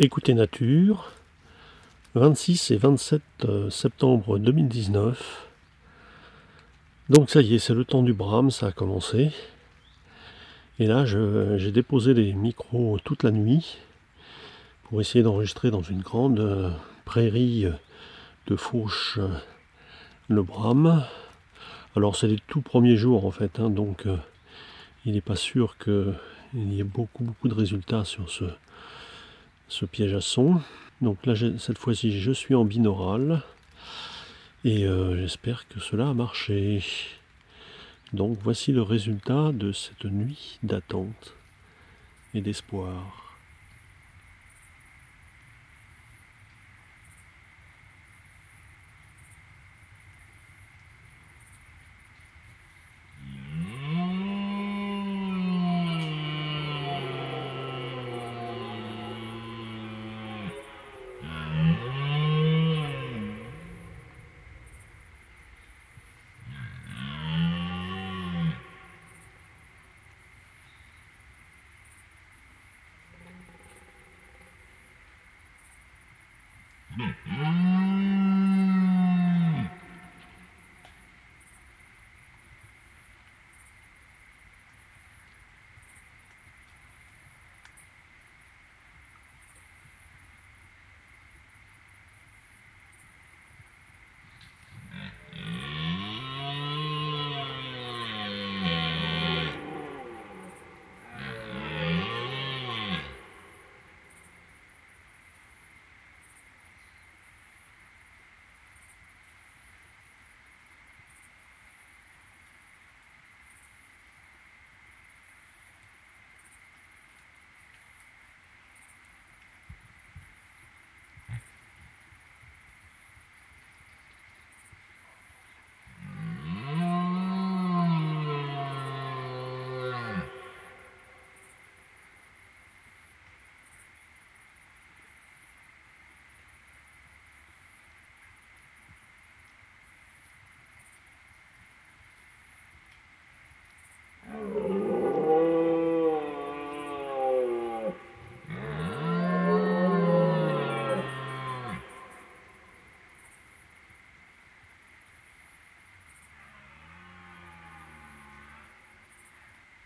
Écoutez Nature, 26 et 27 euh, septembre 2019. Donc ça y est, c'est le temps du brame, ça a commencé. Et là, j'ai déposé les micros toute la nuit pour essayer d'enregistrer dans une grande euh, prairie de fauche euh, le brame. Alors c'est les tout premiers jours en fait, hein, donc il n'est pas sûr qu'il y ait beaucoup beaucoup de résultats sur ce, ce piège à son. Donc là, cette fois-ci, je suis en binaural. Et euh, j'espère que cela a marché. Donc voici le résultat de cette nuit d'attente et d'espoir. Mm-hmm.